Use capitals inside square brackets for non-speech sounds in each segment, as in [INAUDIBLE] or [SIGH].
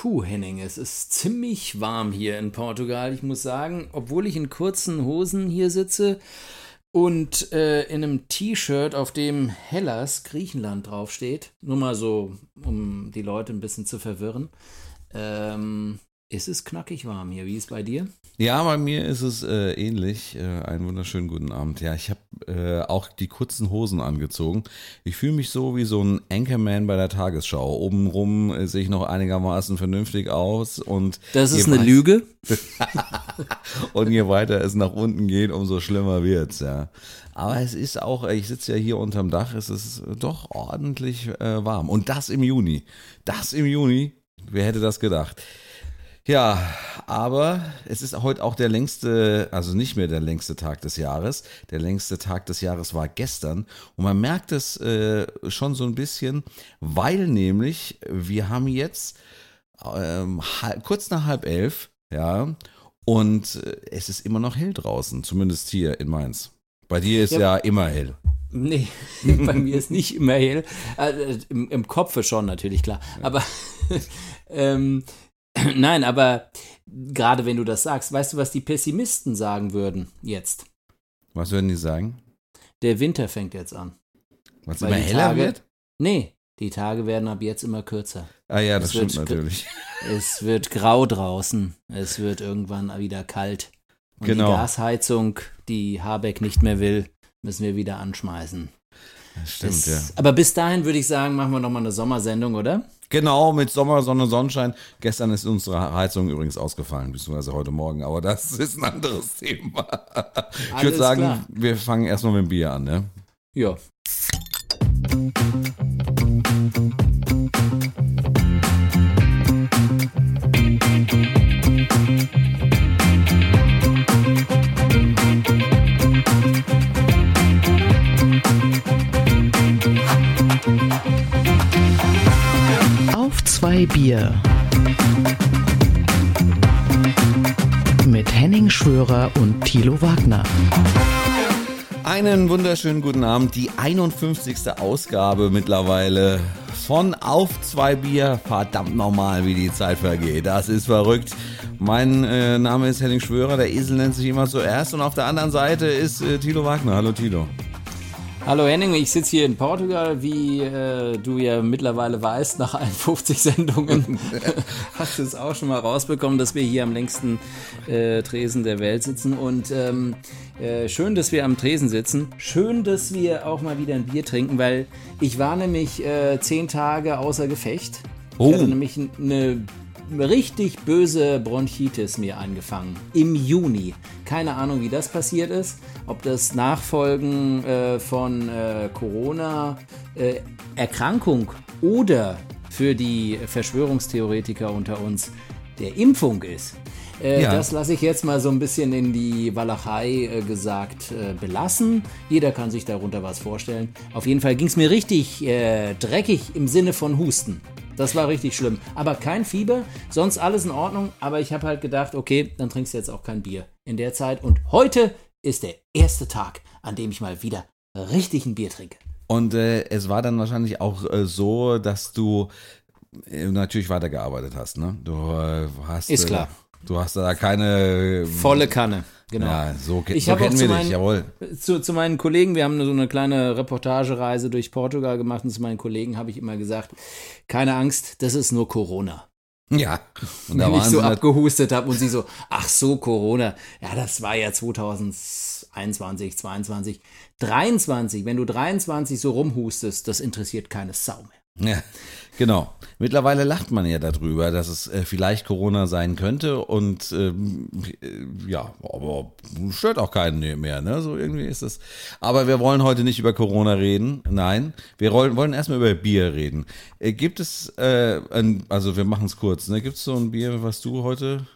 Puh, Henning, es ist ziemlich warm hier in Portugal. Ich muss sagen, obwohl ich in kurzen Hosen hier sitze und äh, in einem T-Shirt, auf dem Hellas, Griechenland draufsteht, nur mal so, um die Leute ein bisschen zu verwirren, ähm, ist es knackig warm hier. Wie ist es bei dir? Ja, bei mir ist es äh, ähnlich. Äh, einen wunderschönen guten Abend. Ja, ich habe äh, auch die kurzen Hosen angezogen. Ich fühle mich so wie so ein Anchorman bei der Tagesschau. Obenrum äh, sehe ich noch einigermaßen vernünftig aus und das ist eine Lüge. [LAUGHS] und je weiter es nach unten geht, umso schlimmer wird's. Ja. Aber es ist auch, ich sitze ja hier unterm Dach, es ist doch ordentlich äh, warm. Und das im Juni. Das im Juni. Wer hätte das gedacht? Ja, aber es ist heute auch der längste, also nicht mehr der längste Tag des Jahres. Der längste Tag des Jahres war gestern. Und man merkt es äh, schon so ein bisschen, weil nämlich wir haben jetzt ähm, halb, kurz nach halb elf, ja, und äh, es ist immer noch hell draußen, zumindest hier in Mainz. Bei dir ist ja, ja immer hell. Nee, [LAUGHS] bei mir ist nicht immer hell. Also, im, Im Kopf schon natürlich, klar. Aber [LAUGHS] ähm, [CLEARS THROAT] Nein, aber gerade wenn du das sagst, weißt du, was die Pessimisten sagen würden jetzt? Was würden die sagen? Der Winter fängt jetzt an. Was immer heller Tage, wird? Nee, die Tage werden ab jetzt immer kürzer. Ah ja, das es stimmt natürlich. [LAUGHS] Es wird grau draußen. Es wird irgendwann wieder kalt. Und genau. die Gasheizung, die Habeck nicht mehr will, müssen wir wieder anschmeißen. Das stimmt, das, ja. Aber bis dahin würde ich sagen, machen wir nochmal eine Sommersendung, oder? Genau, mit Sommer, Sonne, Sonnenschein. Gestern ist unsere Heizung übrigens ausgefallen, beziehungsweise heute Morgen, aber das [LAUGHS] ist ein anderes Thema. ich würde sagen, klar. wir fangen erstmal mit dem Bier an, ne? Ja. Zwei Bier. Mit Henning Schwörer und Thilo Wagner. Einen wunderschönen guten Abend. Die 51. Ausgabe mittlerweile von Auf zwei Bier. Verdammt nochmal, wie die Zeit vergeht. Das ist verrückt. Mein äh, Name ist Henning Schwörer. Der Esel nennt sich immer zuerst. Und auf der anderen Seite ist äh, Thilo Wagner. Hallo Thilo. Hallo Henning, ich sitze hier in Portugal, wie äh, du ja mittlerweile weißt, nach 51 Sendungen. [LAUGHS] Hast du es auch schon mal rausbekommen, dass wir hier am längsten äh, Tresen der Welt sitzen. Und ähm, äh, schön, dass wir am Tresen sitzen. Schön, dass wir auch mal wieder ein Bier trinken, weil ich war nämlich äh, zehn Tage außer Gefecht. Oh. Ich hatte nämlich eine richtig böse Bronchitis mir angefangen. Im Juni. Keine Ahnung, wie das passiert ist. Ob das Nachfolgen äh, von äh, Corona-Erkrankung äh, oder für die Verschwörungstheoretiker unter uns der Impfung ist. Äh, ja. Das lasse ich jetzt mal so ein bisschen in die Walachei äh, gesagt äh, belassen. Jeder kann sich darunter was vorstellen. Auf jeden Fall ging es mir richtig äh, dreckig im Sinne von Husten. Das war richtig schlimm. Aber kein Fieber, sonst alles in Ordnung. Aber ich habe halt gedacht, okay, dann trinkst du jetzt auch kein Bier in der Zeit. Und heute ist der erste Tag, an dem ich mal wieder richtig ein Bier trinke. Und äh, es war dann wahrscheinlich auch äh, so, dass du äh, natürlich weitergearbeitet hast, ne? Du äh, hast. Ist klar. Du hast da keine. Volle Kanne. Genau. Ja, so, ich so kennen wir meinen, dich, jawohl. Zu, zu meinen Kollegen, wir haben so eine kleine Reportagereise durch Portugal gemacht und zu meinen Kollegen habe ich immer gesagt, keine Angst, das ist nur Corona. Ja. Und da Wenn ich so abgehustet habe und sie so, ach so, Corona. Ja, das war ja 2021, 22, 23. Wenn du 23 so rumhustest, das interessiert keine Sau mehr. Ja. Genau. Mittlerweile lacht man ja darüber, dass es äh, vielleicht Corona sein könnte und ähm, äh, ja, aber stört auch keinen mehr, ne? So irgendwie ist es. Aber wir wollen heute nicht über Corona reden. Nein, wir wollen, erstmal über Bier reden. Äh, gibt es, äh, ein, also wir machen es kurz, ne? Gibt es so ein Bier, was du heute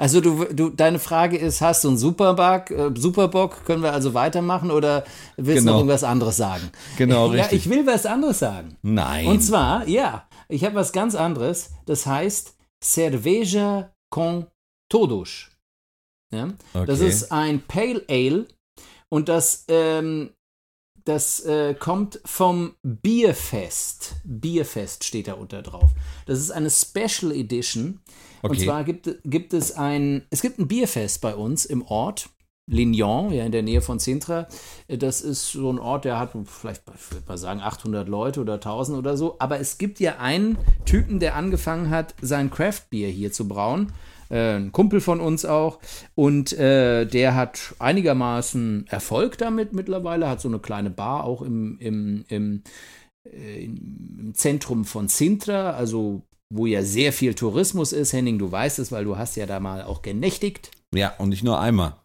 also du, du, deine Frage ist, hast du einen Superbock, äh, Superbock, können wir also weitermachen oder willst genau. du noch irgendwas anderes sagen? Genau, [LAUGHS] ja, richtig. Ich will was anderes sagen. Nein. Und zwar, ja, ich habe was ganz anderes, das heißt Cerveja con Todos. Ja? Okay. Das ist ein Pale Ale und das ähm, das äh, kommt vom Bierfest. Bierfest steht da unter drauf. Das ist eine Special Edition. Und Okay. zwar gibt, gibt es ein, es gibt ein Bierfest bei uns im Ort. Lignon, ja, in der Nähe von Sintra. Das ist so ein Ort, der hat vielleicht, ich würde mal sagen, 800 Leute oder 1000 oder so. Aber es gibt ja einen Typen, der angefangen hat, sein Craft-Bier hier zu brauen. Äh, ein Kumpel von uns auch. Und äh, der hat einigermaßen Erfolg damit mittlerweile, hat so eine kleine Bar auch im, im, im, äh, im Zentrum von Sintra, also wo ja sehr viel Tourismus ist. Henning, du weißt es, weil du hast ja da mal auch genächtigt. Ja, und nicht nur einmal.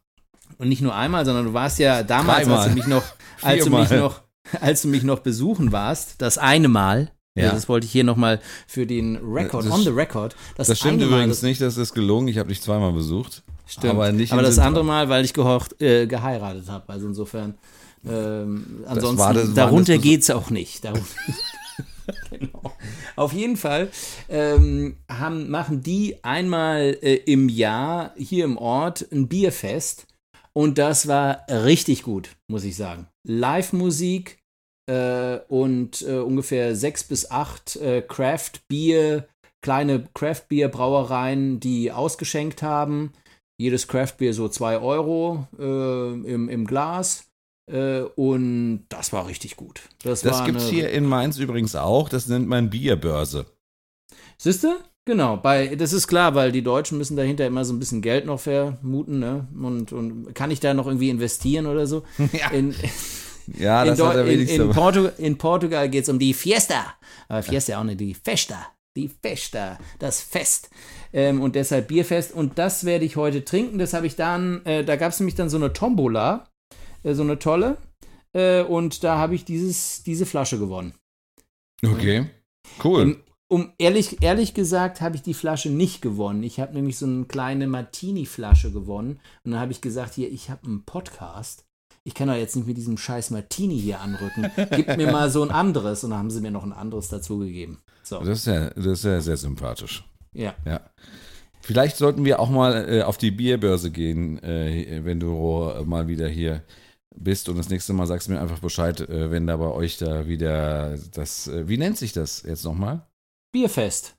Und nicht nur einmal, sondern du warst ja damals, als du mich noch, als du mich noch, als du mich noch besuchen warst, das eine Mal. Ja. Ja. Das wollte ich hier nochmal für den Record, Das- on the record. Das, Das stimmt übrigens das, nicht, das ist gelungen. Ich habe dich zweimal besucht. Stimmt. Aber nicht Aber das Sintra. andere Mal, weil ich gehocht, äh, geheiratet habe. Also insofern, ähm, ansonsten, das- waren darunter das- geht's auch nicht. [LAUGHS] Genau. Auf jeden Fall ähm, haben, machen die einmal äh, im Jahr hier im Ort ein Bierfest. Und das war richtig gut, muss ich sagen. Live-Musik äh, und äh, ungefähr sechs bis acht äh, Craft-Bier, kleine Craft-Bier-Brauereien, die ausgeschenkt haben. Jedes Craft-Bier so zwei Euro äh, im, im Glas. Äh, und das war richtig gut. Das, Das gibt's eine- hier in Mainz übrigens auch. Das nennt man Bierbörse. Siehst du? Genau, bei, das ist klar, weil die Deutschen müssen dahinter immer so ein bisschen Geld noch vermuten, ne? Und, und kann ich da noch irgendwie investieren oder so? [LAUGHS] Ja. In, Ja, in, das Deu- hat er in, wenigstens. in, Portu in Portugal geht es um die Fiesta. Aber Fiesta auch nicht, die Festa. Die Festa, das Fest. Ähm, und deshalb Bierfest. Und das werde ich heute trinken. Das habe ich dann, äh, da gab es nämlich dann so eine Tombola, äh, so eine tolle. Äh, und da habe ich dieses, diese Flasche gewonnen. Okay. Cool. Ähm, um ehrlich, ehrlich gesagt habe ich die Flasche nicht gewonnen. Ich habe nämlich so eine kleine Martini-Flasche gewonnen. Und dann habe ich gesagt, hier, ich habe einen Podcast. Ich kann doch jetzt nicht mit diesem scheiß Martini hier anrücken. Gib mir mal so ein anderes. Und dann haben sie mir noch ein anderes dazugegeben. So, Das ist ja, das ist ja sehr sympathisch. ja. Ja. Vielleicht sollten wir auch mal äh, auf die Bierbörse gehen, äh, wenn du äh, mal wieder hier bist und das nächste Mal sagst du mir einfach Bescheid, äh, wenn da bei euch da wieder das, äh, wie nennt sich das jetzt nochmal? Bierfest.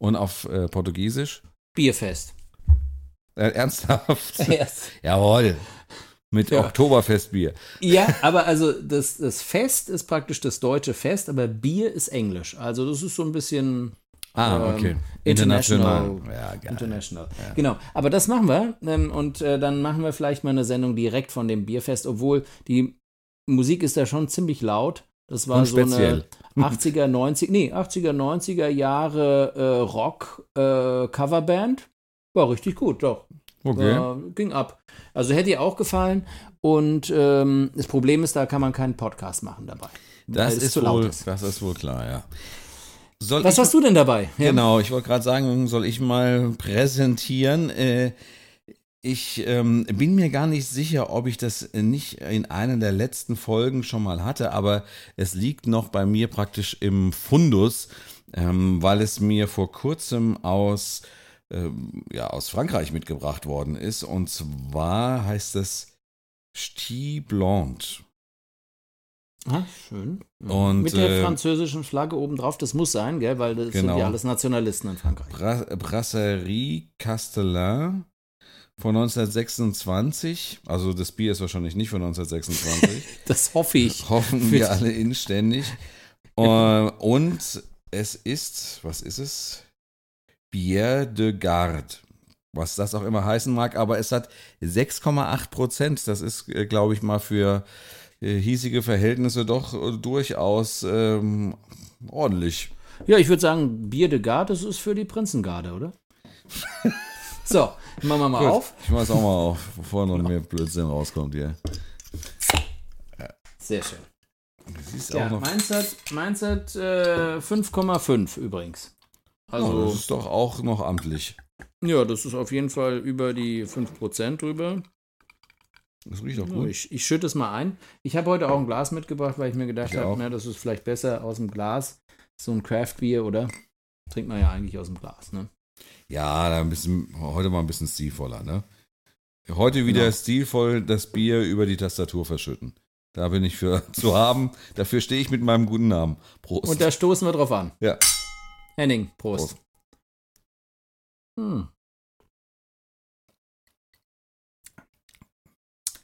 Und auf äh, Portugiesisch? Bierfest. Ernsthaft? [LAUGHS] Yes. Jawohl. Mit Ja. Oktoberfestbier. Ja, aber also das, das Fest ist praktisch das deutsche Fest, aber Bier ist Englisch. Also das ist so ein bisschen Ah, Ähm, okay. international. Ja, geil. International. Genau. Aber das machen wir. Ähm, und äh, dann machen wir vielleicht mal eine Sendung direkt von dem Bierfest, obwohl die Musik ist da schon ziemlich laut. Das war Und so speziell. eine 80er, 90er, nee, 80er, 90er Jahre äh, Rock äh. War richtig gut, doch. Okay. War, ging ab. Also hätte ihr auch gefallen. Und ähm, das Problem ist, da kann man keinen Podcast machen dabei. Das ist, zu laut wohl, ist. das ist wohl klar, ja. Soll Was ich hast du denn dabei? Genau, ich wollte gerade sagen, soll ich mal präsentieren. Äh, Ich ähm, bin mir gar nicht sicher, ob ich das nicht in einer der letzten Folgen schon mal hatte, aber es liegt noch bei mir praktisch im Fundus, ähm, weil es mir vor kurzem aus, ähm, ja, aus Frankreich mitgebracht worden ist. Und zwar heißt es Ch'ti Blonde. Ah, schön. Ja. Und, Mit der äh, französischen Flagge oben drauf, das muss sein, gell? Weil das Genau. sind ja alles Nationalisten in Frankreich. Bra Brasserie Castellin von 1926. Also das Bier ist wahrscheinlich nicht von 1926. [LAUGHS] Das hoffe ich. Hoffen wir alle inständig. Und es ist, was ist es? Bière de Garde. Was das auch immer heißen mag, aber es hat 6,8 Prozent. Das ist, äh, glaube ich, mal für äh, hiesige Verhältnisse doch äh, durchaus ähm, ordentlich. Ja, ich würde sagen, Bier de Garde, das ist für die Prinzengarde, oder? [LAUGHS] so, machen wir mal Gut, auf. Ich mach's auch mal auf, [LAUGHS] bevor noch mehr Blödsinn rauskommt hier. Sehr schön. Das ist Ja, auch noch. meins hat, meins hat äh, 5,5 übrigens. Oh, Also, das ist doch auch noch amtlich. ja, das ist auf jeden Fall über die 5% drüber. Das riecht doch Ja, gut. ich, ich schütte es mal ein. Ich habe heute auch ein Glas mitgebracht, weil ich mir gedacht auch. habe, na, das ist vielleicht besser aus dem Glas. So ein Craft-Bier, oder? Trinkt man ja eigentlich aus dem Glas, ne? Ja, da ein bisschen, heute mal ein bisschen stilvoller, ne? Heute wieder Genau. stilvoll das Bier über die Tastatur verschütten. Da bin ich für [LAUGHS] zu haben. Dafür stehe ich mit meinem guten Namen. Prost. Und da stoßen wir drauf an. Ja. Henning, Prost. Prost. Hm.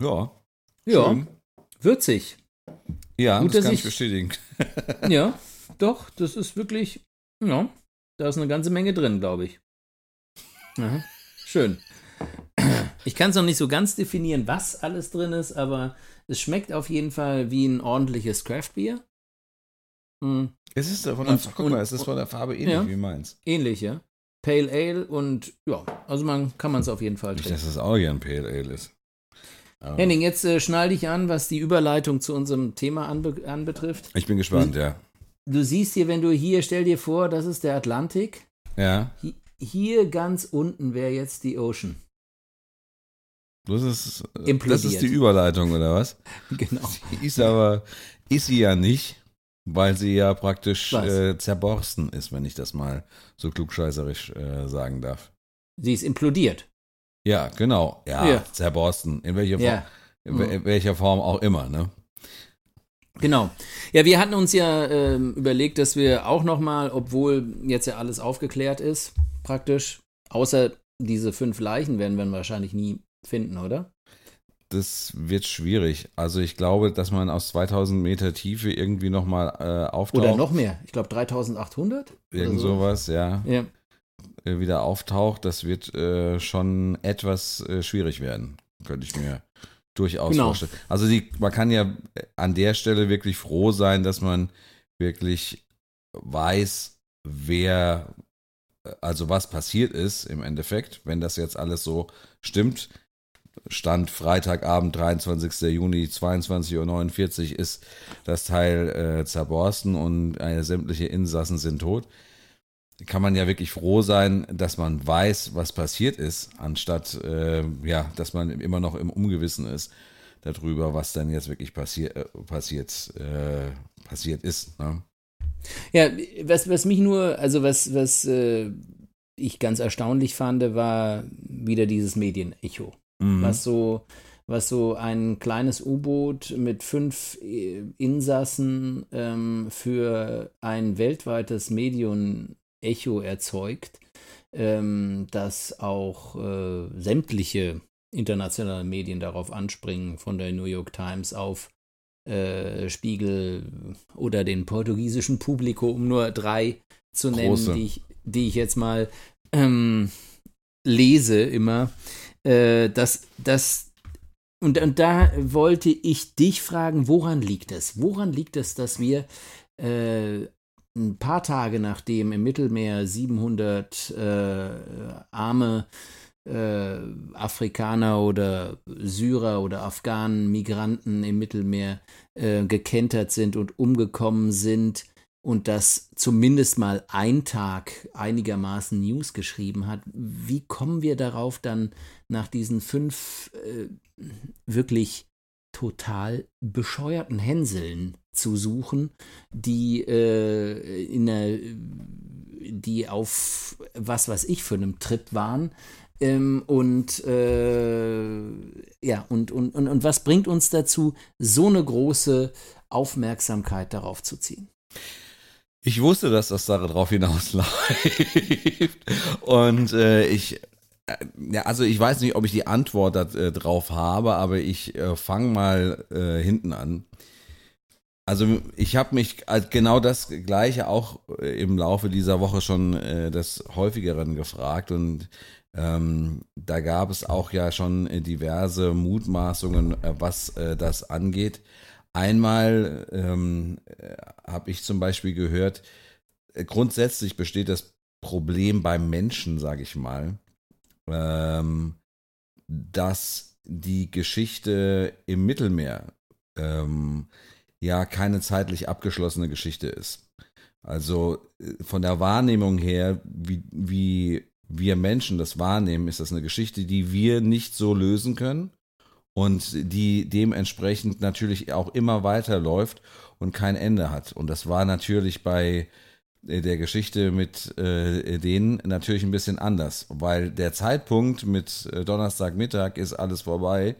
Ja. Ja. Schön. Würzig. Ja, Gut, das kann ich bestätigen. [LAUGHS] ja, doch, das ist wirklich, ja, da ist eine ganze Menge drin, glaube ich. Aha. Schön. [CLEARS THROAT] Ich kann es noch nicht so ganz definieren, was alles drin ist, aber es schmeckt auf jeden Fall wie ein ordentliches Craftbier. Mhm. Es ist von der, und, guck mal, es ist von der Farbe ähnlich ja, wie meins. Ähnlich, ja. Pale Ale und ja, also man kann man es auf jeden Fall trinken. Nicht, dass es auch hier ein Pale Ale ist. Aber Henning, jetzt äh, schnall dich an, was die Überleitung zu unserem Thema anbe anbetrifft. Ich bin gespannt, du, ja. Du siehst hier, wenn du hier, stell dir vor, das ist der Atlantik. Ja. Hier, hier ganz unten wäre jetzt die Ocean. Das ist, das ist die Überleitung, oder was? [LAUGHS] Genau. Sie ist aber, ist sie ja nicht, weil sie ja praktisch äh, zerborsten ist, wenn ich das mal so klugscheißerisch äh, sagen darf. Sie ist implodiert. Ja, genau. Ja, ja. zerborsten. In welcher. Form, in, in welcher Form auch immer, ne? Genau. Ja, wir hatten uns ja äh, überlegt, dass wir auch nochmal, obwohl jetzt ja alles aufgeklärt ist, praktisch, außer diese fünf Leichen werden wir wahrscheinlich nie finden, oder? Das wird schwierig. Also ich glaube, dass man aus 2000 Meter Tiefe irgendwie nochmal äh, auftaucht. Oder noch mehr. Ich glaube 3800. Irgend so. sowas, ja. Ja. Äh, wieder auftaucht, das wird äh, schon etwas äh, schwierig werden. Könnte ich mir durchaus genau. vorstellen. Also die, man kann ja an der Stelle wirklich froh sein, dass man wirklich weiß, wer, also was passiert ist im Endeffekt, wenn das jetzt alles so stimmt. Stand Freitagabend, 23. Juni, 22.49 Uhr ist das Teil äh, zerborsten und äh, sämtliche Insassen sind tot. Kann man ja wirklich froh sein, dass man weiß, was passiert ist, anstatt äh, ja, dass man immer noch im Ungewissen ist darüber, was dann jetzt wirklich passi äh, passiert, äh, passiert ist. Ne? Ja, was, was mich nur, also was, was äh, ich ganz erstaunlich fand, war wieder dieses Medienecho mhm. was so was so ein kleines U-Boot mit fünf äh, Insassen ähm, für ein weltweites Medium-Echo erzeugt, ähm, dass auch äh, sämtliche internationale Medien darauf anspringen, von der New York Times auf äh, Spiegel oder den portugiesischen Publiko, um nur drei zu nennen, die ich, die ich jetzt mal ähm, lese immer äh, das, das, und, und da wollte ich dich fragen, woran liegt es? Woran liegt es, dass wir äh, ein paar Tage nachdem im Mittelmeer 700 äh, arme äh, Afrikaner oder Syrer oder Afghanen, Migranten im Mittelmeer äh, gekentert sind und umgekommen sind, und das zumindest mal ein Tag einigermaßen News geschrieben hat, wie kommen wir darauf dann nach diesen fünf äh, wirklich total bescheuerten Hänseln zu suchen, die äh, in der, die auf was weiß ich für einem Trip waren. Ähm, und äh, ja, und, und, und, und was bringt uns dazu, so eine große Aufmerksamkeit darauf zu ziehen? Ich wusste, dass das darauf hinausläuft. Und äh, ich, äh, ja, also ich weiß nicht, ob ich die Antwort darauf äh, habe, aber ich äh, fange mal äh, hinten an. Also ich habe mich genau das gleiche auch äh, im Laufe dieser Woche schon äh, des häufigeren gefragt und ähm, da gab es auch ja schon diverse Mutmaßungen, äh, was äh, das angeht. Einmal ähm, äh, habe ich zum Beispiel gehört, äh, grundsätzlich besteht das Problem beim Menschen, sage ich mal, ähm, dass die Geschichte im Mittelmeer ähm, ja keine zeitlich abgeschlossene Geschichte ist. Also äh, von der Wahrnehmung her, wie, wie wir Menschen das wahrnehmen, ist das eine Geschichte, die wir nicht so lösen können und die dementsprechend natürlich auch immer weiterläuft und kein Ende hat. Und das war natürlich bei äh, der Geschichte mit äh, denen natürlich ein bisschen anders, weil der Zeitpunkt mit äh, Donnerstagmittag ist alles vorbei.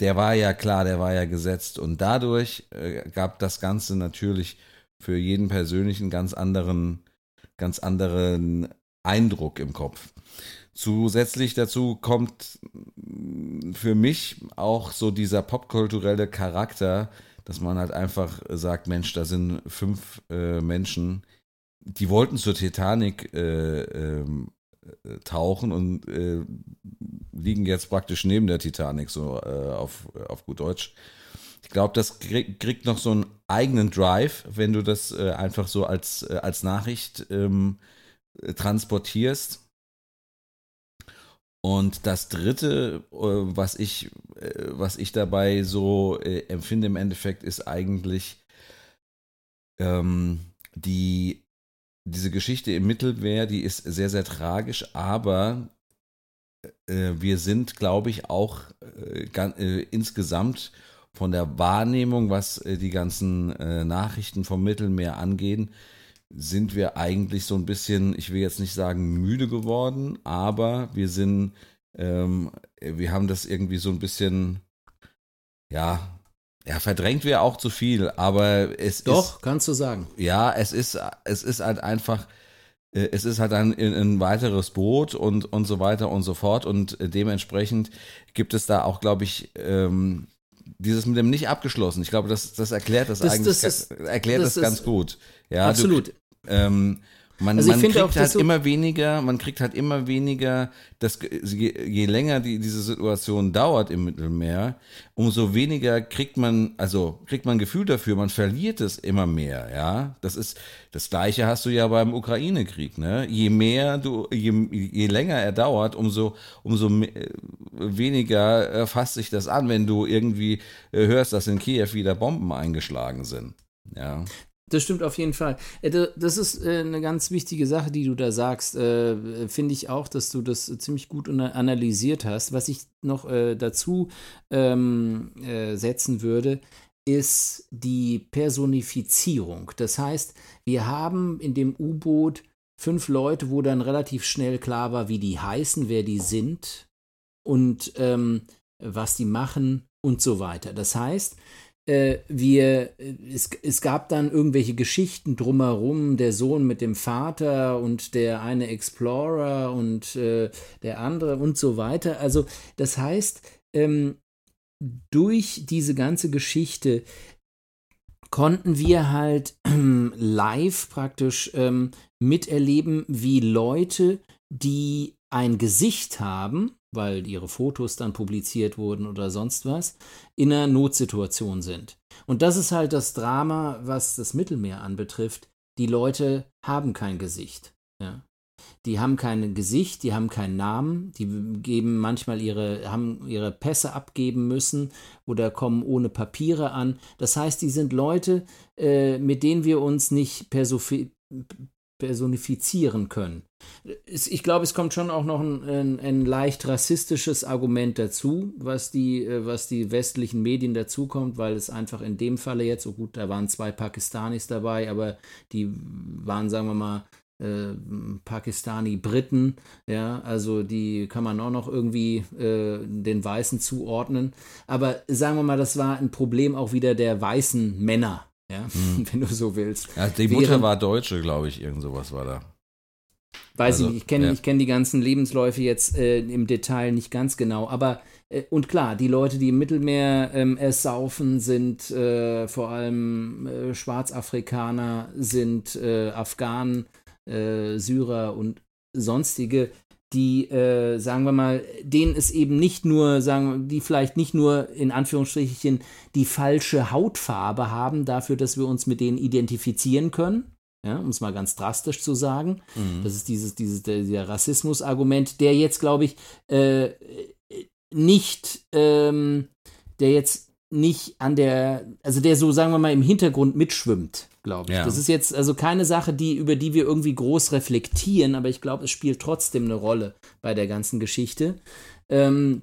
der war ja klar, der war ja gesetzt und dadurch äh, gab das Ganze natürlich für jeden persönlichen ganz anderen, ganz anderen Eindruck im Kopf. Zusätzlich dazu kommt für mich auch so dieser popkulturelle Charakter, dass man halt einfach sagt, Mensch, da sind fünf äh, Menschen, die wollten zur Titanic äh, ähm, äh, tauchen und äh, liegen jetzt praktisch neben der Titanic, so äh, auf, auf gut Deutsch. Ich glaube, das krieg, kriegt noch so einen eigenen Drive, wenn du das äh, einfach so als, als Nachricht ähm, transportierst. Und das dritte, was ich, was ich dabei so empfinde im Endeffekt, ist eigentlich ähm, die diese Geschichte im Mittelmeer, die ist sehr, sehr tragisch, aber äh, wir sind, glaube ich, auch äh, äh, insgesamt von der Wahrnehmung, was äh, die ganzen äh, Nachrichten vom Mittelmeer angehen, sind wir eigentlich so ein bisschen, ich will jetzt nicht sagen müde geworden, aber wir sind, ähm, wir haben das irgendwie so ein bisschen, ja, ja, verdrängt wäre auch zu viel, aber es Doch, ist. Doch, kannst du sagen. Ja, es ist, es ist halt einfach, äh, es ist halt ein, ein weiteres Boot und, und so weiter und so fort. Und dementsprechend gibt es da auch, glaube ich, ähm, dieses mit dem nicht abgeschlossen. Ich glaube, das, das erklärt das, das eigentlich, das ist, erklärt das, das ganz gut. Ja, absolut. Du, ähm, man, also man kriegt auch, halt so immer weniger, man kriegt halt immer weniger, das, je, je länger die, diese Situation dauert im Mittelmeer, umso weniger kriegt man, also kriegt man Gefühl dafür, man verliert es immer mehr, ja. Das ist, das Gleiche hast du ja beim Ukraine-Krieg, ne. Je mehr du, je, je länger er dauert, umso, umso weniger fasst sich das an, wenn du irgendwie äh, hörst, dass in Kiew wieder Bomben eingeschlagen sind. Ja. Das stimmt auf jeden Fall. Äh, das ist äh, eine ganz wichtige Sache, die du da sagst. Äh, finde ich auch, dass du das ziemlich gut analysiert hast. Was ich noch dazu ähm, setzen würde, ist die Personifizierung. Das heißt, wir haben in dem U-Boot fünf Leute, wo dann relativ schnell klar war, wie die heißen, wer die sind und ähm, was die machen und so weiter. Das heißt, äh, wir, es, es gab dann irgendwelche Geschichten drumherum, der Sohn mit dem Vater und der eine Explorer und äh, der andere und so weiter. Also das heißt, ähm, durch diese ganze Geschichte konnten wir halt ähm, live praktisch ähm, miterleben, wie Leute, die ein Gesicht haben, weil ihre Fotos dann publiziert wurden oder sonst was, in einer Notsituation sind. Und das ist halt das Drama, was das Mittelmeer anbetrifft. Die Leute haben kein Gesicht. Ja. Die haben kein Gesicht, die haben keinen Namen, die geben manchmal ihre, haben ihre Pässe abgeben müssen oder kommen ohne Papiere an. Das heißt, die sind Leute, äh, mit denen wir uns nicht personifizieren können. Ich glaube, es kommt schon auch noch ein, ein, ein, leicht rassistisches Argument dazu, was die, äh, was die westlichen Medien dazu kommt, weil es einfach in dem Falle jetzt, so gut, da waren zwei Pakistanis dabei, aber die waren, sagen wir mal, äh, Pakistani-Briten, ja, also die kann man auch noch irgendwie äh, den Weißen zuordnen. Aber sagen wir mal, das war ein Problem auch wieder der weißen Männer, ja, hm. [LAUGHS] wenn du so willst. Ja, die Mutter Während, war Deutsche, glaube ich, irgend sowas war da. Weiß also, ich nicht, ich kenne ja. kenn die ganzen Lebensläufe jetzt äh, im Detail nicht ganz genau, aber äh, und klar, die Leute, die im Mittelmeer ähm, saufen, sind äh, vor allem äh, Schwarzafrikaner, sind äh, Afghanen, äh, Syrer und sonstige, die, äh, sagen wir mal, denen es eben nicht nur, sagen die vielleicht nicht nur in Anführungsstrichen die falsche Hautfarbe haben, dafür, dass wir uns mit denen identifizieren können, ja, um es mal ganz drastisch zu sagen. Mhm. Das ist dieses, dieses der, der Rassismus-Argument, der jetzt, glaube ich, äh, nicht, ähm, der jetzt nicht an der, also der so, sagen wir mal, im Hintergrund mitschwimmt glaube ich. Ja. Das ist jetzt also keine Sache, die, über die wir irgendwie groß reflektieren, aber ich glaube, es spielt trotzdem eine Rolle bei der ganzen Geschichte. Ähm,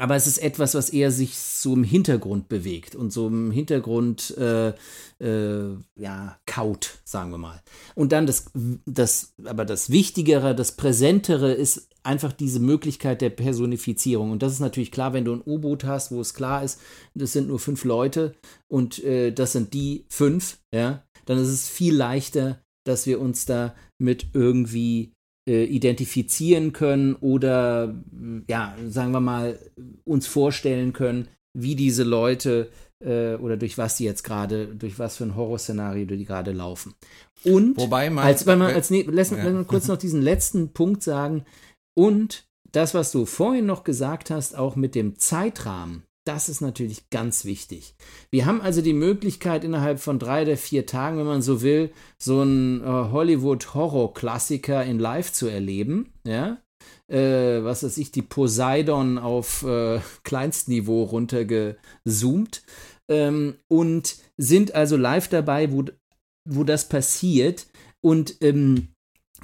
aber es ist etwas, was eher sich so im Hintergrund bewegt und so im Hintergrund äh, äh, ja, kaut, sagen wir mal. Und dann das, das, aber das Wichtigere, das Präsentere ist einfach diese Möglichkeit der Personifizierung. Und das ist natürlich klar, wenn du ein U-Boot hast, wo es klar ist, das sind nur fünf Leute und äh, das sind die fünf, ja, dann ist es viel leichter, dass wir uns da mit irgendwie äh, identifizieren können oder, ja, sagen wir mal, uns vorstellen können, wie diese Leute äh, oder durch was sie jetzt gerade, durch was für ein Horrorszenario die gerade laufen. Und Wobei man, als, weil man als nee, lass, ja. lass mal kurz noch diesen letzten Punkt sagen. Und das, was du vorhin noch gesagt hast, auch mit dem Zeitrahmen, das ist natürlich ganz wichtig. Wir haben also die Möglichkeit, innerhalb von drei oder vier Tagen, wenn man so will, so einen äh, Hollywood-Horror-Klassiker in Live zu erleben. Ja? Äh, was weiß ich, die Poseidon auf äh, [LAUGHS] Kleinstniveau runtergezoomt. Ähm, und sind also live dabei, wo, wo das passiert. Und ähm,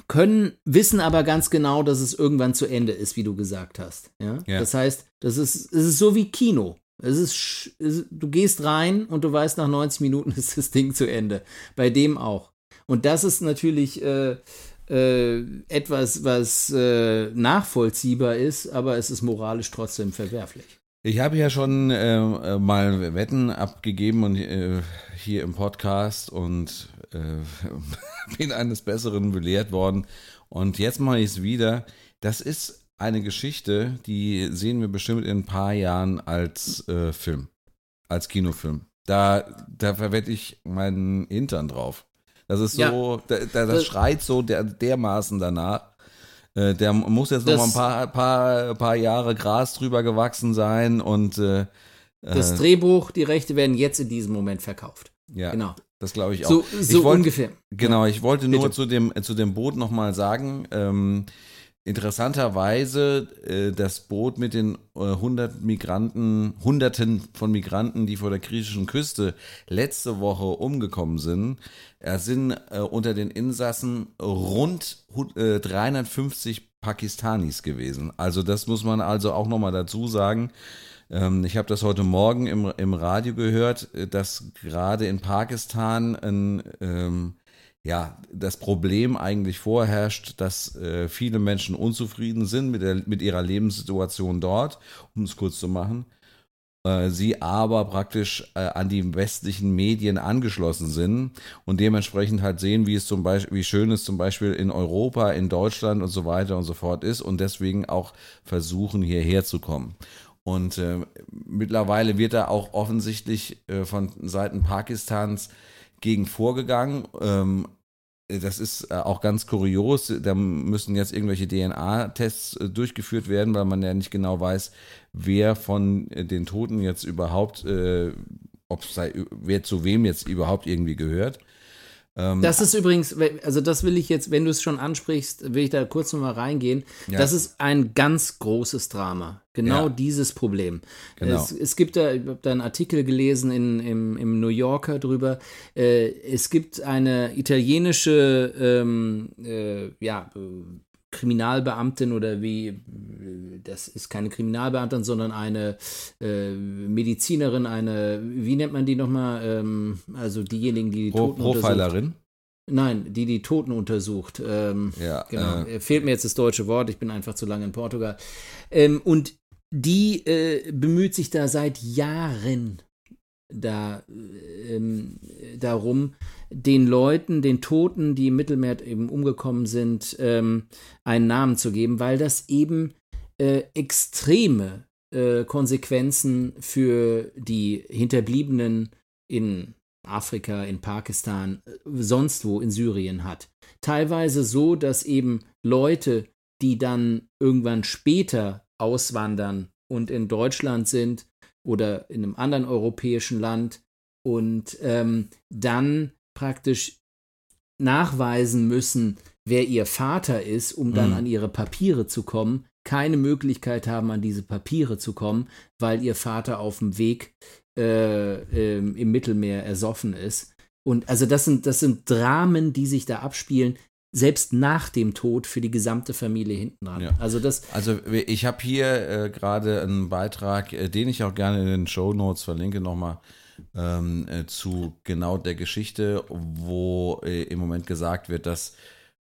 können, wissen aber ganz genau, dass es irgendwann zu Ende ist, wie du gesagt hast. Ja? ja. Das heißt, das ist, es ist so wie Kino. Es ist, es, du gehst rein und du weißt, nach 90 Minuten [LAUGHS] ist das Ding zu Ende. Bei dem auch. Und das ist natürlich äh, äh, etwas, was äh, nachvollziehbar ist, aber es ist moralisch trotzdem verwerflich. Ich habe ja schon äh, äh, mal Wetten abgegeben und äh, hier im Podcast und [LAUGHS] bin eines Besseren belehrt worden. Und jetzt mache ich es wieder. Das ist eine Geschichte, die sehen wir bestimmt in ein paar Jahren als äh, Film, als Kinofilm. Da, da verwette ich meinen Hintern drauf. Das ist so, ja. da, da, das schreit so der, dermaßen danach. Äh, der muss jetzt das, noch mal ein paar, paar, paar Jahre Gras drüber gewachsen sein und äh, das äh, Drehbuch, die Rechte werden jetzt in diesem Moment verkauft. Ja, genau. Das glaube ich auch. So, so ich wollt, ungefähr. Genau, ich wollte nur zu dem, zu dem Boot nochmal sagen, ähm, interessanterweise äh, das Boot mit den äh, 100 Migranten, Hunderten von Migranten, die vor der griechischen Küste letzte Woche umgekommen sind, er sind äh, unter den Insassen rund 350 äh, Pakistanis gewesen. Also das muss man also auch nochmal dazu sagen. Ähm, ich habe das heute Morgen im, im Radio gehört, äh, dass gerade in Pakistan ein, ähm, ja, das Problem eigentlich vorherrscht, dass äh, viele Menschen unzufrieden sind mit, der, mit ihrer Lebenssituation dort, um es kurz zu machen. Äh, sie aber praktisch äh, an die westlichen Medien angeschlossen sind und dementsprechend halt sehen, wie es zum Beispiel, wie schön es zum Beispiel in Europa, in Deutschland und so weiter und so fort ist und deswegen auch versuchen, hierher zu kommen. Und äh, mittlerweile wird da auch offensichtlich äh, von Seiten Pakistans gegen vorgegangen. Ähm, das ist äh, auch ganz kurios. Da müssen jetzt irgendwelche DNA-Tests äh, durchgeführt werden, weil man ja nicht genau weiß, wer von äh, den Toten jetzt überhaupt, äh, ob sei, wer zu wem jetzt überhaupt irgendwie gehört. Ähm, das ist übrigens, also das will ich jetzt, wenn du es schon ansprichst, will ich da kurz nochmal reingehen. Ja. Das ist ein ganz großes Drama. Genau ja. dieses Problem. Genau. Es, es, gibt da, ich habe da einen Artikel gelesen in, im, im New Yorker drüber. Äh, es gibt eine italienische, ähm, äh, ja, Kriminalbeamtin oder wie, das ist keine Kriminalbeamtin, sondern eine äh, Medizinerin, eine, wie nennt man die nochmal? Ähm, also diejenigen, die die Pro Toten Profilerin? Untersucht. Nein, die die Toten untersucht. Ähm, ja, genau. Äh, Fehlt mir jetzt das deutsche Wort, ich bin einfach zu lange in Portugal. Ähm, und die äh, bemüht sich da seit Jahren da, ähm, darum, den Leuten, den Toten, die im Mittelmeer eben umgekommen sind, ähm, einen Namen zu geben, weil das eben äh, extreme äh, Konsequenzen für die Hinterbliebenen in Afrika, in Pakistan, äh, sonst wo in Syrien hat. Teilweise so, dass eben Leute, die dann irgendwann später auswandern und in Deutschland sind oder in einem anderen europäischen Land und ähm, dann praktisch nachweisen müssen, wer ihr Vater ist, um dann mhm. an ihre Papiere zu kommen, keine Möglichkeit haben, an diese Papiere zu kommen, weil ihr Vater auf dem Weg äh, äh, im Mittelmeer ersoffen ist. Und also das sind, das sind Dramen, die sich da abspielen. selbst nach dem Tod für die gesamte Familie hinten dran. Ja. Also das. Also ich habe hier äh, gerade einen Beitrag, äh, den ich auch gerne in den Show Notes verlinke nochmal ähm, äh, zu genau der Geschichte, wo äh, im Moment gesagt wird, dass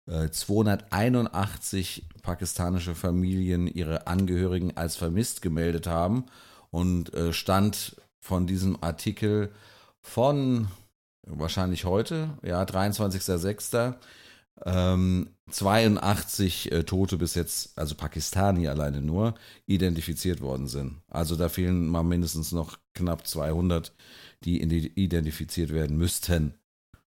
281 äh, pakistanische Familien ihre Angehörigen als vermisst gemeldet haben und äh, stand von diesem Artikel von wahrscheinlich heute, ja, 23.06. Ähm, 82 äh, Tote bis jetzt, also Pakistani alleine nur, identifiziert worden sind. Also da fehlen mal mindestens noch knapp 200, die identifiziert werden müssten.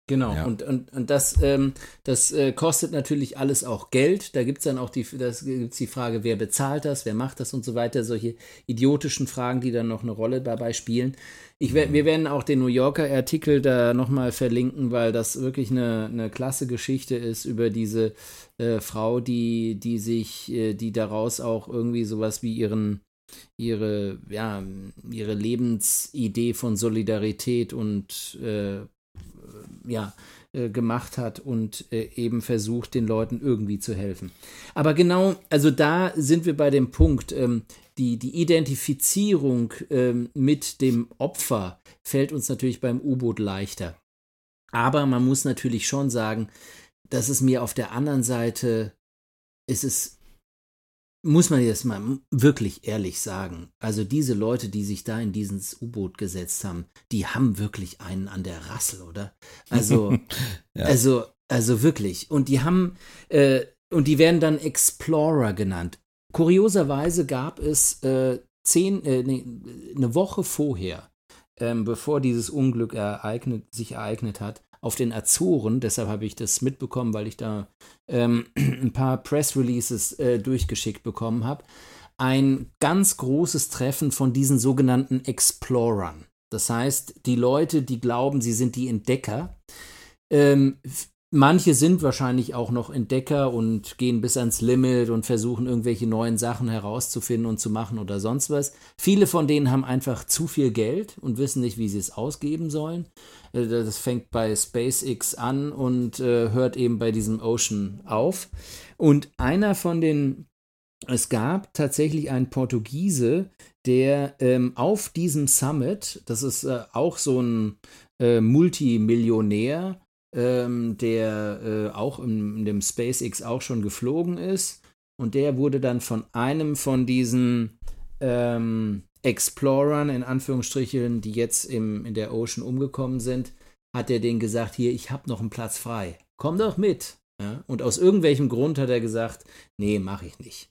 Genau, ja. und, und, und das, ähm, das äh, kostet natürlich alles auch Geld. Da gibt es dann auch die, das gibt's die Frage, wer bezahlt das, wer macht das und so weiter. Solche idiotischen Fragen, die dann noch eine Rolle dabei spielen. Ich, wir werden auch den New Yorker Artikel da nochmal verlinken, weil das wirklich eine, eine klasse Geschichte ist über diese äh, Frau, die, die sich, äh, die daraus auch irgendwie sowas wie ihren ihre, ja, ihre Lebensidee von Solidarität und äh, ja, äh, gemacht hat und äh, eben versucht, den Leuten irgendwie zu helfen. Aber genau, also da sind wir bei dem Punkt, ähm, die, die Identifizierung ähm, mit dem Opfer fällt uns natürlich beim U-Boot leichter. Aber man muss natürlich schon sagen, dass es mir auf der anderen Seite, ist es muss man jetzt mal wirklich ehrlich sagen. Also diese Leute, die sich da in dieses U-Boot gesetzt haben, die haben wirklich einen an der Rassel, oder? Also, [LAUGHS] ja. also, also wirklich. Und die haben, äh, und die werden dann Explorer genannt. Kurioserweise gab es äh, zehn, äh, nee, eine Woche vorher, ähm, bevor dieses Unglück ereignet, sich ereignet hat, auf den Azoren, deshalb habe ich das mitbekommen, weil ich da ähm, [CLEARS THROAT] ein paar Press Releases äh, durchgeschickt bekommen habe, ein ganz großes Treffen von diesen sogenannten Explorern. Das heißt, die Leute, die glauben, sie sind die Entdecker, ähm, Manche sind wahrscheinlich auch noch Entdecker und gehen bis ans Limit und versuchen irgendwelche neuen Sachen herauszufinden und zu machen oder sonst was. Viele von denen haben einfach zu viel Geld und wissen nicht, wie sie es ausgeben sollen. Äh, das fängt bei SpaceX an und äh, hört eben bei diesem Ocean auf. Und einer von den, es gab tatsächlich einen Portugiese, der ähm, auf diesem Summit, das ist äh, auch so ein äh, Multimillionär, ähm, der äh, auch in, in dem SpaceX auch schon geflogen ist. Und der wurde dann von einem von diesen ähm, Explorern, in Anführungsstrichen, die jetzt im, in der Ocean umgekommen sind, hat er denen gesagt, hier, ich habe noch einen Platz frei. Komm doch mit. Ja? Und aus irgendwelchem Grund hat er gesagt, nee, mache ich nicht.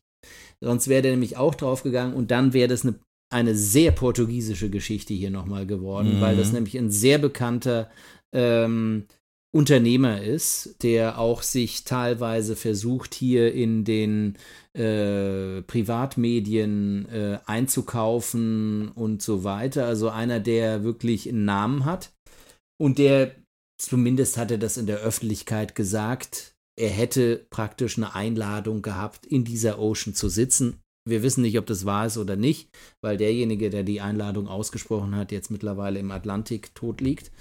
Sonst wäre der nämlich auch draufgegangen und dann wäre das eine, eine sehr portugiesische Geschichte hier nochmal geworden, mhm. weil das nämlich ein sehr bekannter ähm, Unternehmer ist, der auch sich teilweise versucht, hier in den äh, Privatmedien äh, einzukaufen und so weiter. Also einer, der wirklich einen Namen hat und der, zumindest hat er das in der Öffentlichkeit gesagt, er hätte praktisch eine Einladung gehabt, in dieser Ocean zu sitzen. Wir wissen nicht, ob das wahr ist oder nicht, weil derjenige, der die Einladung ausgesprochen hat, jetzt mittlerweile im Atlantik tot liegt.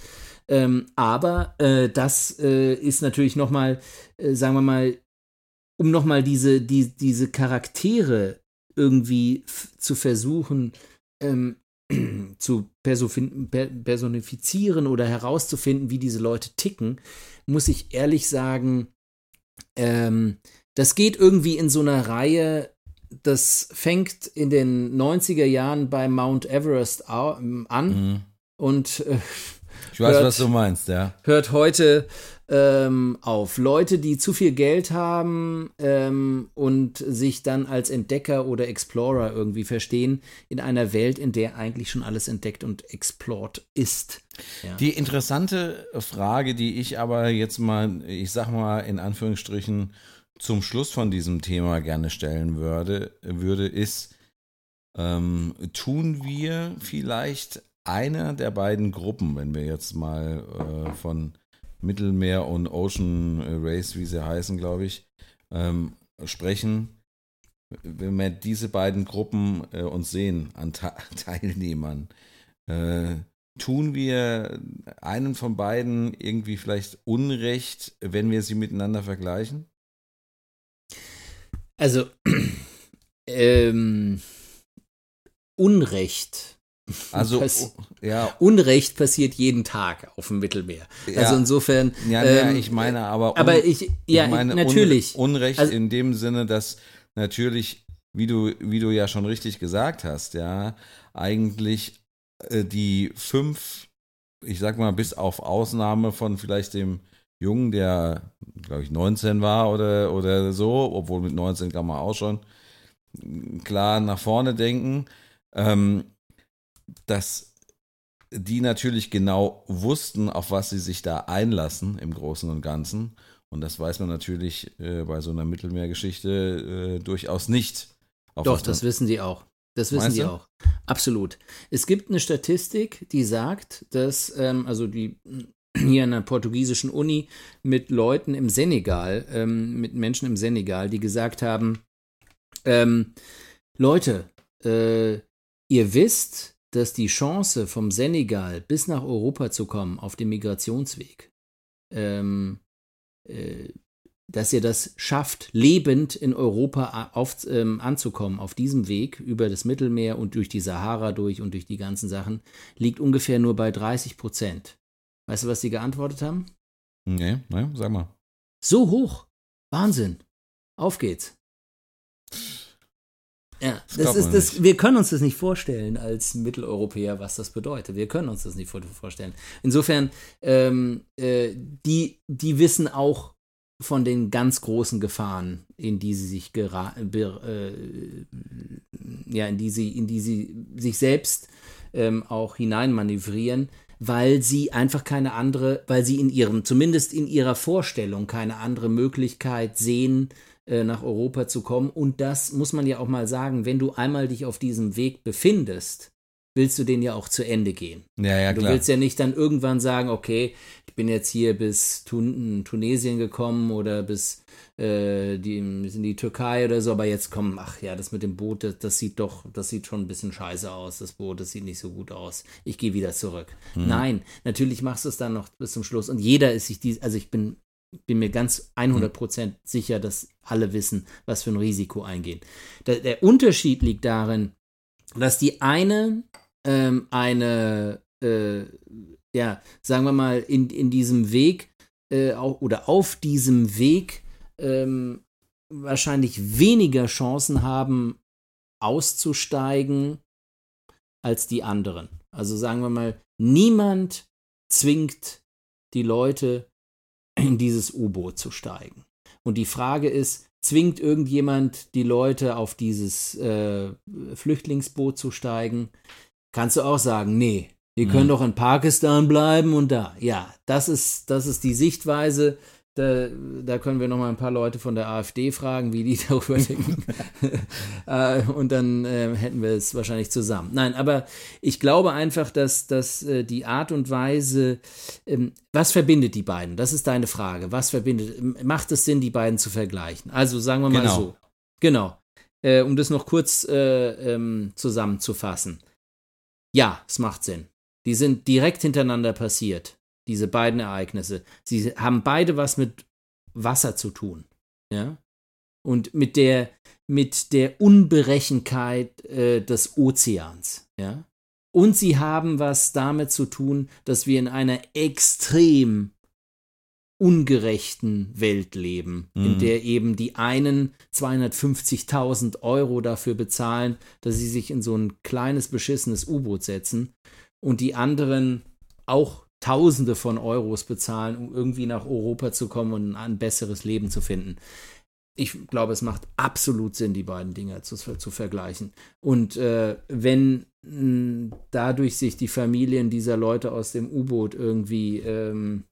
Ähm, aber äh, das äh, ist natürlich nochmal, äh, sagen wir mal, um nochmal diese, die, diese Charaktere irgendwie zu versuchen ähm, [CLEARS THROAT] zu personifizieren oder herauszufinden, wie diese Leute ticken, muss ich ehrlich sagen, ähm, das geht irgendwie in so einer Reihe, das fängt in den 90er Jahren bei Mount Everest an mhm. und äh, ich weiß, hört, was du meinst, ja. Hört heute ähm, auf. Leute, die zu viel Geld haben ähm, und sich dann als Entdecker oder Explorer irgendwie verstehen, in einer Welt, in der eigentlich schon alles entdeckt und explored ist. Ja. Die interessante Frage, die ich aber jetzt mal, ich sag mal in Anführungsstrichen, zum Schluss von diesem Thema gerne stellen würde, würde ist, ähm, tun wir vielleicht einer der beiden Gruppen, wenn wir jetzt mal äh, von Mittelmeer und Ocean Race, wie sie heißen, glaube ich, ähm, sprechen, wenn wir diese beiden Gruppen äh, uns sehen an Ta [LAUGHS] Teilnehmern, äh, tun wir einen von beiden irgendwie vielleicht Unrecht, wenn wir sie miteinander vergleichen? Also, [CLEARS THROAT] ähm, Unrecht. Also, Pass ja. Unrecht passiert jeden Tag auf dem Mittelmeer. Ja. Also insofern. Ja, ähm, ja, ich meine aber. aber ich, ja, ich meine natürlich. Un Unrecht Also- in dem Sinne, dass natürlich, wie du, wie du ja schon richtig gesagt hast, ja, eigentlich äh, die fünf, ich sag mal, bis auf Ausnahme von vielleicht dem Jungen, der, glaube ich, 19 war oder, oder so, obwohl mit 19 kann man auch schon klar nach vorne denken, ähm, dass die natürlich genau wussten, auf was sie sich da einlassen im Großen und Ganzen. Und das weiß man natürlich äh, bei so einer Mittelmeergeschichte äh, durchaus nicht. Doch, das wissen die auch. Das wissen Meinst die du? auch. Absolut. Es gibt eine Statistik, die sagt, dass, ähm, also die [CLEARS THROAT] hier an der portugiesischen Uni mit Leuten im Senegal, ähm, mit Menschen im Senegal, die gesagt haben, ähm, Leute, äh, ihr wisst, dass die Chance vom Senegal bis nach Europa zu kommen auf dem Migrationsweg, ähm, äh, dass ihr das schafft, lebend in Europa a- auf, ähm, anzukommen, auf diesem Weg über das Mittelmeer und durch die Sahara durch und durch die ganzen Sachen, liegt ungefähr nur bei 30 Prozent. Weißt du, was sie geantwortet haben? Nee, ne, sag mal. So hoch. Wahnsinn. Auf geht's. Ja, Das das ist das, wir können uns das nicht vorstellen als Mitteleuropäer, was das bedeutet. Wir können uns das nicht vor- vorstellen. Insofern, ähm, äh, die, die wissen auch von den ganz großen Gefahren, in die sie sich gera äh, ja, in die sie, in die sie sich selbst ähm, auch hineinmanövrieren, weil sie einfach keine andere, weil sie in ihrem, zumindest in ihrer Vorstellung, keine andere Möglichkeit sehen, äh, nach Europa zu kommen. Und das muss man ja auch mal sagen, wenn du einmal dich auf diesem Weg befindest, willst du den ja auch zu Ende gehen. Ja, ja, Du klar. willst ja nicht dann irgendwann sagen, okay, ich bin jetzt hier bis Tun Tunesien gekommen oder bis, äh, die, in die Türkei oder so, aber jetzt komm, ach ja, das mit dem Boot, das, das sieht doch, das sieht schon ein bisschen scheiße aus, das Boot, das sieht nicht so gut aus. Ich gehe wieder zurück. Mhm. Nein, natürlich machst du es dann noch bis zum Schluss und jeder ist sich dies, also ich bin, bin mir ganz 100% sicher, dass alle wissen, was für ein Risiko eingehen. Der, der Unterschied liegt darin, dass die eine ähm, eine, äh, ja, sagen wir mal, in, in diesem Weg äh, auch, oder auf diesem Weg ähm, wahrscheinlich weniger Chancen haben, auszusteigen als die anderen. Also sagen wir mal, niemand zwingt die Leute in dieses U-Boot zu steigen. Und die Frage ist, zwingt irgendjemand die Leute auf dieses äh, Flüchtlingsboot zu steigen? Kannst du auch sagen, nee, die können Mhm. doch in Pakistan bleiben und da. Ja, das ist, das ist die Sichtweise. Da, da können wir noch mal ein paar Leute von der AfD fragen, wie die [LAUGHS] darüber denken. [LAUGHS] äh, und dann äh, hätten wir es wahrscheinlich zusammen. Nein, aber ich glaube einfach, dass, dass äh, die Art und Weise, ähm, was verbindet die beiden? Das ist deine Frage. Was verbindet? Macht es Sinn, die beiden zu vergleichen? Also sagen wir mal Genau. so. Genau. Äh, um das noch kurz äh, ähm, zusammenzufassen. Ja, es macht Sinn. Die sind direkt hintereinander passiert, diese beiden Ereignisse. Sie haben beide was mit Wasser zu tun. Ja? Und mit der, mit der Unberechenkeit äh, des Ozeans. Ja? Und sie haben was damit zu tun, dass wir in einer extrem ungerechten Welt leben, in Mhm. der eben die einen 250.000 Euro dafür bezahlen, dass sie sich in so ein kleines beschissenes U-Boot setzen und die anderen auch Tausende von Euros bezahlen, um irgendwie nach Europa zu kommen und ein besseres Leben zu finden. Ich glaube, es macht absolut Sinn, die beiden Dinge zu, zu vergleichen. Und äh, wenn mh, dadurch sich die Familien dieser Leute aus dem U-Boot irgendwie ähm,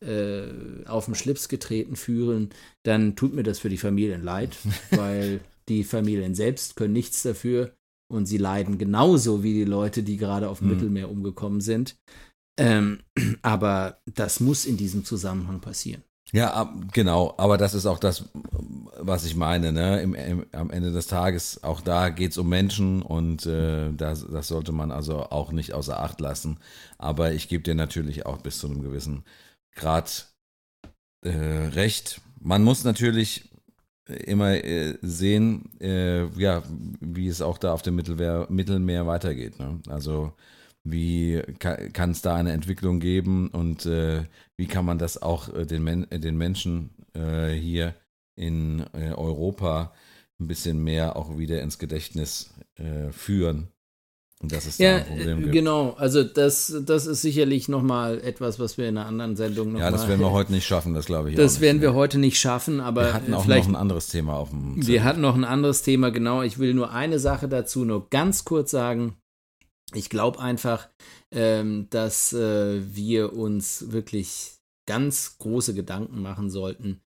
äh, auf den Schlips getreten fühlen, dann tut mir das für die Familien leid, [LAUGHS] weil die Familien selbst können nichts dafür und sie leiden genauso wie die Leute, die gerade auf dem Mhm. Mittelmeer umgekommen sind. Ähm, [CLEARS THROAT] aber das muss in diesem Zusammenhang passieren. Ja, genau, aber das ist auch das, was ich meine. Ne? Im, im, am Ende des Tages, auch da geht es um Menschen und äh, das, das sollte man also auch nicht außer Acht lassen. Aber ich gebe dir natürlich auch bis zu einem gewissen Grad äh, recht. Man muss natürlich immer äh, sehen, äh, ja, wie es auch da auf dem Mittelmeer, Mittelmeer weitergeht. Ne? Also wie kann es da eine Entwicklung geben und äh, wie kann man das auch äh, den, Men den Menschen äh, hier in äh, Europa ein bisschen mehr auch wieder ins Gedächtnis äh, führen. Und das ist ja, ein Problem gibt. genau. Also das, das ist sicherlich nochmal etwas, was wir in einer anderen Sendung noch Ja, das werden wir [LAUGHS] heute nicht schaffen, das glaube ich. Das werden wir heute nicht schaffen, aber wir hatten auch noch ein anderes Thema auf dem. Zettel. Wir hatten noch ein anderes Thema, genau. Ich will nur eine Sache dazu nur ganz kurz sagen. Ich glaube einfach, ähm, dass äh, wir uns wirklich ganz große Gedanken machen sollten,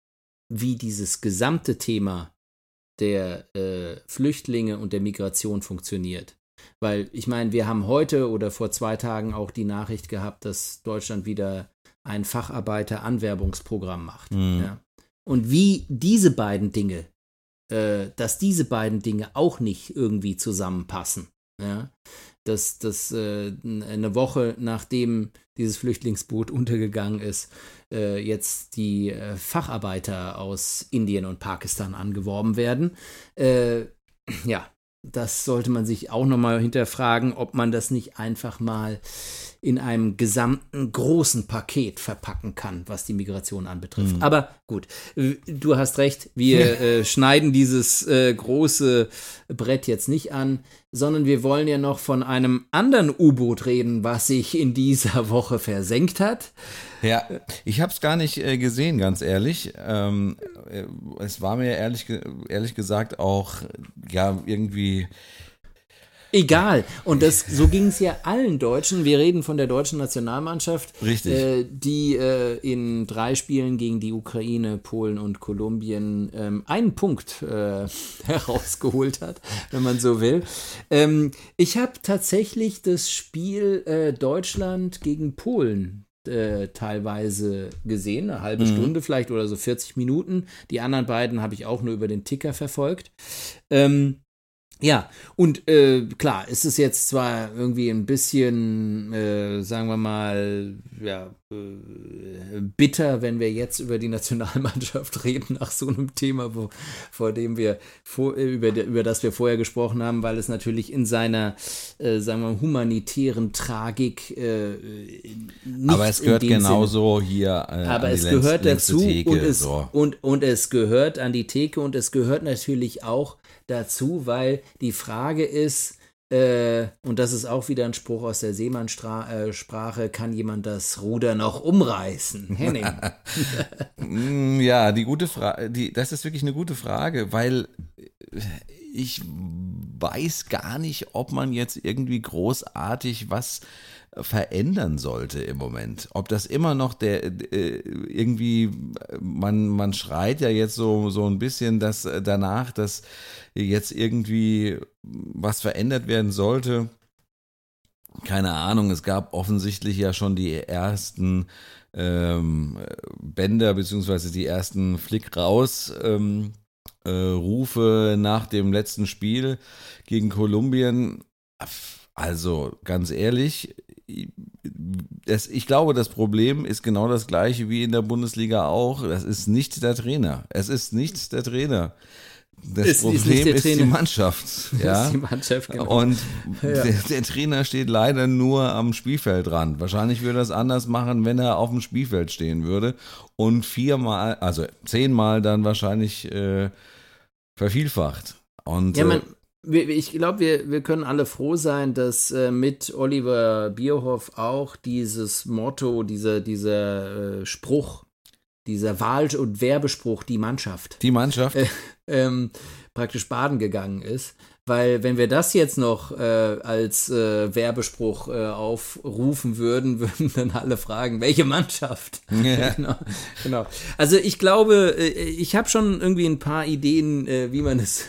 wie dieses gesamte Thema der äh, Flüchtlinge und der Migration funktioniert. Weil ich meine, wir haben heute oder vor zwei Tagen auch die Nachricht gehabt, dass Deutschland wieder ein Facharbeiter-Anwerbungsprogramm macht. Mhm. Ja. Und wie diese beiden Dinge, äh, dass diese beiden Dinge auch nicht irgendwie zusammenpassen. Ja. Dass, dass äh, eine Woche nachdem dieses Flüchtlingsboot untergegangen ist, äh, jetzt die äh, Facharbeiter aus Indien und Pakistan angeworben werden. Äh, ja, das sollte man sich auch nochmal hinterfragen, ob man das nicht einfach mal in einem gesamten großen Paket verpacken kann, was die Migration anbetrifft. Mhm. Aber gut, du hast recht, wir äh, schneiden dieses äh, große Brett jetzt nicht an, sondern wir wollen ja noch von einem anderen U-Boot reden, was sich in dieser [LAUGHS] Woche versenkt hat. Ja, ich habe es gar nicht äh, gesehen, ganz ehrlich. Ähm, äh, es war mir ehrlich, ehrlich gesagt auch ja irgendwie Egal. Und das, so ging es ja allen Deutschen. Wir reden von der deutschen Nationalmannschaft, Richtig. Äh, die äh, in drei Spielen gegen die Ukraine, Polen und Kolumbien ähm, einen Punkt äh, [LAUGHS] herausgeholt hat, wenn man so will. Ähm, ich habe tatsächlich das Spiel äh, Deutschland gegen Polen äh, teilweise gesehen, eine halbe mhm. Stunde vielleicht oder so 40 Minuten. Die anderen beiden habe ich auch nur über den Ticker verfolgt. Ähm, ja, und äh, klar, ist es jetzt zwar irgendwie ein bisschen, äh, sagen wir mal, ja, bitter, wenn wir jetzt über die Nationalmannschaft [LAUGHS] reden, nach so einem Thema, wo, vor dem wir, vor, äh, über, über das wir vorher gesprochen haben, weil es natürlich in seiner, äh, sagen wir mal, humanitären Tragik äh, nicht Aber es gehört genauso Sinne, hier äh, Aber es gehört dazu Theke, und, es, so. und, und es gehört an die Theke und es gehört natürlich auch dazu, weil die Frage ist, äh, und das ist auch wieder ein Spruch aus der Seemannssprache, äh, kann jemand das Ruder noch umreißen? [LAUGHS] Henning. Mm, ja, die gute Frage, das ist wirklich eine gute Frage, weil ich weiß gar nicht, ob man jetzt irgendwie großartig was verändern sollte im Moment. Ob das immer noch der äh, irgendwie man man schreit ja jetzt so so ein bisschen das danach, dass jetzt irgendwie was verändert werden sollte. Keine Ahnung, es gab offensichtlich ja schon die ersten ähm, Bänder beziehungsweise die ersten Flick raus ähm, äh, Rufe nach dem letzten Spiel gegen Kolumbien. Also ganz ehrlich, das, ich glaube, das Problem ist genau das gleiche wie in der Bundesliga auch. Das ist nicht der Trainer. Es ist nicht der Trainer. Das ist, Problem ist, ist, die Mannschaft. [LAUGHS] Ja? die Mannschaft genau. Und ja. der, der, Trainer steht leider nur am Spielfeldrand. Wahrscheinlich würde er es anders machen, wenn er auf dem Spielfeld stehen würde und viermal, also zehnmal dann wahrscheinlich äh, vervielfacht. Und, ja, man, äh, ich glaube, wir, wir können alle froh sein, dass äh, mit Oliver Bierhoff auch dieses Motto, dieser, dieser äh, Spruch, dieser Wahl- und Werbespruch, die Mannschaft. Die Mannschaft. Äh, ähm, praktisch baden gegangen ist. Weil wenn wir das jetzt noch äh, als äh, Werbespruch äh, aufrufen würden, [LAUGHS] würden dann alle fragen, welche Mannschaft? [LAUGHS] Ja. [LAUGHS] genau, genau. Also ich glaube, äh, ich habe schon irgendwie ein paar Ideen, äh, wie man es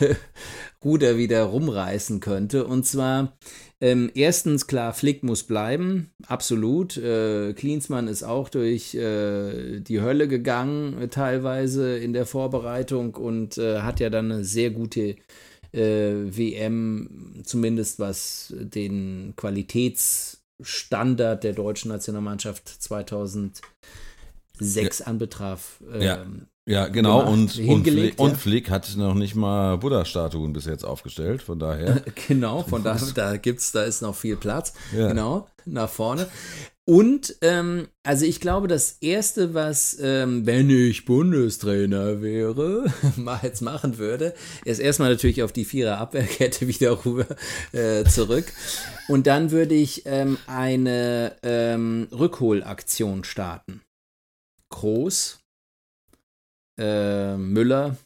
Ruder wieder rumreißen könnte. Und zwar ähm, erstens, klar, Flick muss bleiben, absolut. Äh, Klinsmann ist auch durch äh, die Hölle gegangen, äh, teilweise in der Vorbereitung und äh, hat ja dann eine sehr gute äh, WM, zumindest was den Qualitätsstandard der deutschen Nationalmannschaft 2006 ja. anbetraf. ja. Ja, genau. Und, und, Flick, ja. und Flick hat noch nicht mal Buddha-Statuen bis jetzt aufgestellt, von daher. [LAUGHS] genau, von daher, da gibt's, da ist noch viel Platz. Ja. Genau, nach vorne. Und, ähm, also ich glaube, das Erste, was, ähm, wenn ich Bundestrainer wäre, [LAUGHS] mal jetzt machen würde, ist erstmal natürlich auf die Vierer-Abwehrkette [LAUGHS] wieder rüber äh, zurück. Und dann würde ich ähm, eine ähm, Rückholaktion starten. Groß, äh, Müller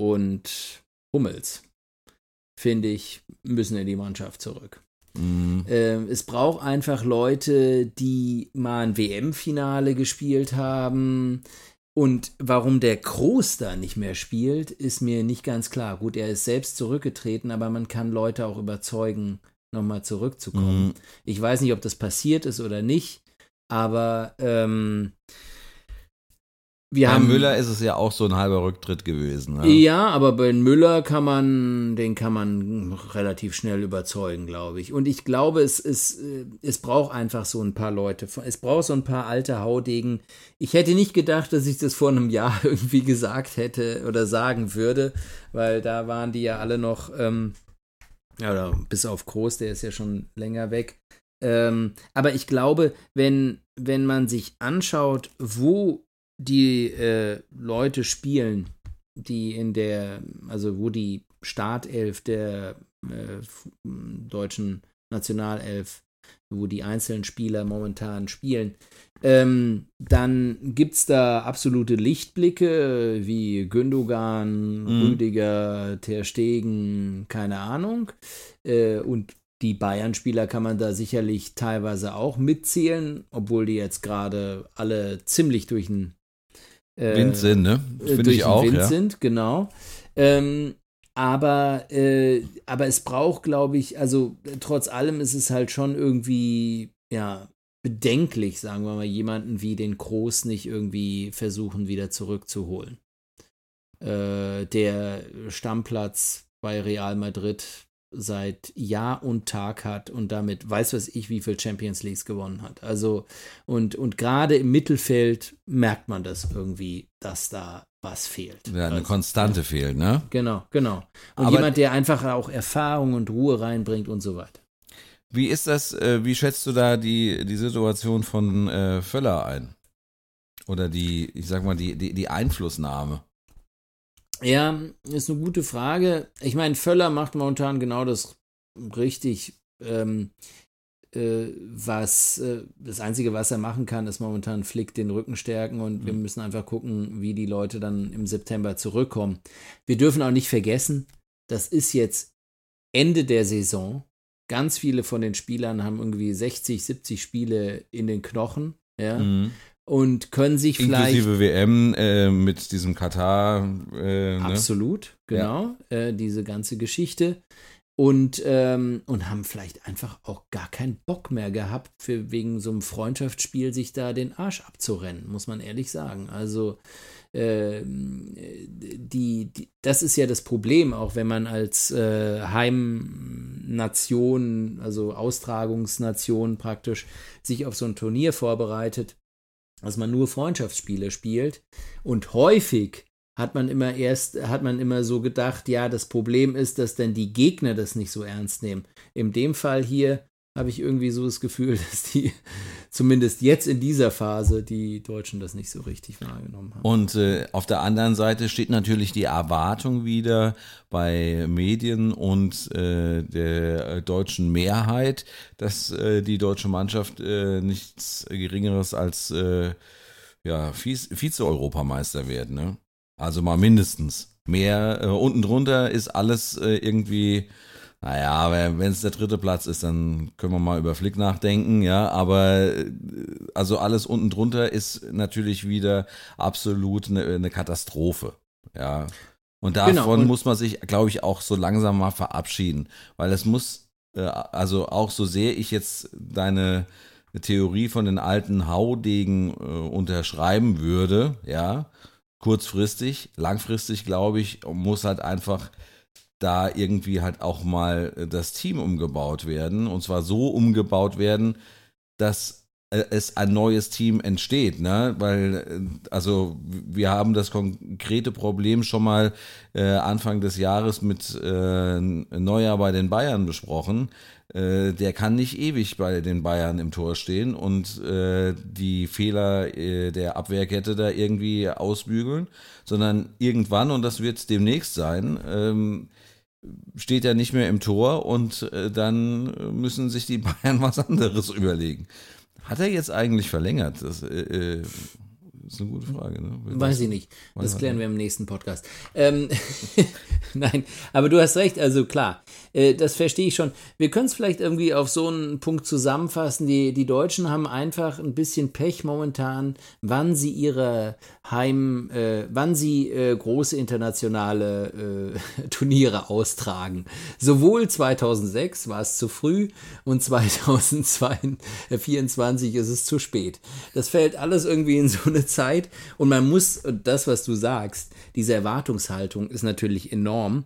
und Hummels, finde ich, müssen in die Mannschaft zurück. Mhm. Äh, es braucht einfach Leute, die mal ein WM-Finale gespielt haben. Und warum der Kroos da nicht mehr spielt, ist mir nicht ganz klar. Gut, er ist selbst zurückgetreten, aber man kann Leute auch überzeugen, nochmal zurückzukommen. Mhm. Ich weiß nicht, ob das passiert ist oder nicht, aber ähm, wir bei haben, Müller ist es ja auch so ein halber Rücktritt gewesen. Ne? Ja, aber bei Müller kann man, den kann man relativ schnell überzeugen, glaube ich. Und ich glaube, es, es, äh, es braucht einfach so ein paar Leute. Es braucht so ein paar alte Haudegen. Ich hätte nicht gedacht, dass ich das vor einem Jahr [LAUGHS] irgendwie gesagt hätte oder sagen würde, weil da waren die ja alle noch, ähm, ja, oder bis auf Groß, der ist ja schon länger weg. Ähm, aber ich glaube, wenn, wenn man sich anschaut, wo die äh, Leute spielen, die in der, also wo die Startelf der äh, deutschen Nationalelf, wo die einzelnen Spieler momentan spielen, ähm, dann gibt es da absolute Lichtblicke wie Gündogan, mhm. Rüdiger, Ter Stegen, keine Ahnung. Äh, und die Bayern-Spieler kann man da sicherlich teilweise auch mitzählen, obwohl die jetzt gerade alle ziemlich durch den äh, Wind sind, ne? Finde ich auch. Wind ja. sind, genau. Ähm, aber, äh, aber es braucht, glaube ich, also trotz allem ist es halt schon irgendwie, ja, bedenklich, sagen wir mal, jemanden wie den Groß nicht irgendwie versuchen, wieder zurückzuholen. Äh, der Stammplatz bei Real Madrid seit Jahr und Tag hat und damit weiß was ich, wie viel Champions Leagues gewonnen hat. Also, und, und gerade im Mittelfeld merkt man das irgendwie, dass da was fehlt. Ja, eine also, Konstante ja. fehlt, ne? Genau, genau. Und Aber jemand, der einfach auch Erfahrung und Ruhe reinbringt und so weiter. Wie ist das, äh, wie schätzt du da die, die Situation von äh, Völler ein? Oder die, ich sag mal, die, die, die Einflussnahme? Ja, ist eine gute Frage. Ich meine, Völler macht momentan genau das richtig. Ähm, äh, was äh, das Einzige, was er machen kann, ist momentan Flick den Rücken stärken und mhm. wir müssen einfach gucken, wie die Leute dann im September zurückkommen. Wir dürfen auch nicht vergessen, das ist jetzt Ende der Saison. Ganz viele von den Spielern haben irgendwie 60, 70 Spiele in den Knochen. Ja. Mhm und können sich vielleicht. Inklusive WM äh, mit diesem Katar. Äh, ne? Absolut, genau. Ja. Äh, diese ganze Geschichte. Und, ähm, und haben vielleicht einfach auch gar keinen Bock mehr gehabt, für wegen so einem Freundschaftsspiel sich da den Arsch abzurennen, muss man ehrlich sagen. Also ähm, die, die, das ist ja das Problem, auch wenn man als äh, Heimnation, also Austragungsnation praktisch, sich auf so ein Turnier vorbereitet dass man nur Freundschaftsspiele spielt. Und häufig hat man immer erst, hat man immer so gedacht, ja, das Problem ist, dass dann die Gegner das nicht so ernst nehmen. In dem Fall hier habe ich irgendwie so das Gefühl, [LAUGHS] dass die zumindest jetzt in dieser Phase die Deutschen das nicht so richtig wahrgenommen haben. Und äh, auf der anderen Seite steht natürlich die Erwartung wieder bei Medien und äh, der deutschen Mehrheit, dass äh, die deutsche Mannschaft äh, nichts Geringeres als äh, ja, Vize-Europameister wird. Ne? Also mal mindestens. Mehr äh, unten drunter ist alles irgendwie naja, wenn es der dritte Platz ist, dann können wir mal über Flick nachdenken, ja. Aber äh, also alles unten drunter ist natürlich wieder absolut eine, eine Katastrophe, ja. Und davon genau. und muss man sich, glaube ich, auch so langsam mal verabschieden. Weil es muss, äh, also auch so sehr ich jetzt deine Theorie von den alten Haudegen äh, unterschreiben würde, ja, kurzfristig, langfristig, glaube ich, muss halt einfach da irgendwie halt auch mal das Team umgebaut werden. Und zwar so umgebaut werden, dass äh, es ein neues Team entsteht, ne? Weil, äh, also wir haben das konkrete Problem schon mal äh, Anfang des Jahres mit äh, Neuer bei den Bayern besprochen. Äh, der kann nicht ewig bei den Bayern im Tor stehen und äh, die Fehler äh, der Abwehrkette da irgendwie ausbügeln, sondern irgendwann, und das wird demnächst sein, ähm, steht er nicht mehr im Tor und äh, dann müssen sich die [LAUGHS] Bayern was anderes überlegen. Hat er jetzt eigentlich verlängert? Das äh, äh ist eine gute Frage. Ne? Weiß ich nicht. Das klären wir im nächsten Podcast. Ähm, [LAUGHS] Nein, aber du hast recht, also klar, äh, das verstehe ich schon. Wir können es vielleicht irgendwie auf so einen Punkt zusammenfassen. Die, die Deutschen haben einfach ein bisschen Pech momentan, wann sie ihre Heim, äh, wann sie äh, große internationale äh, [LAUGHS] Turniere austragen. Sowohl 2006 war es zu früh und 2024 ist es zu spät. Das fällt alles irgendwie in so eine Zeit und man muss, das, was du sagst, diese Erwartungshaltung ist natürlich enorm.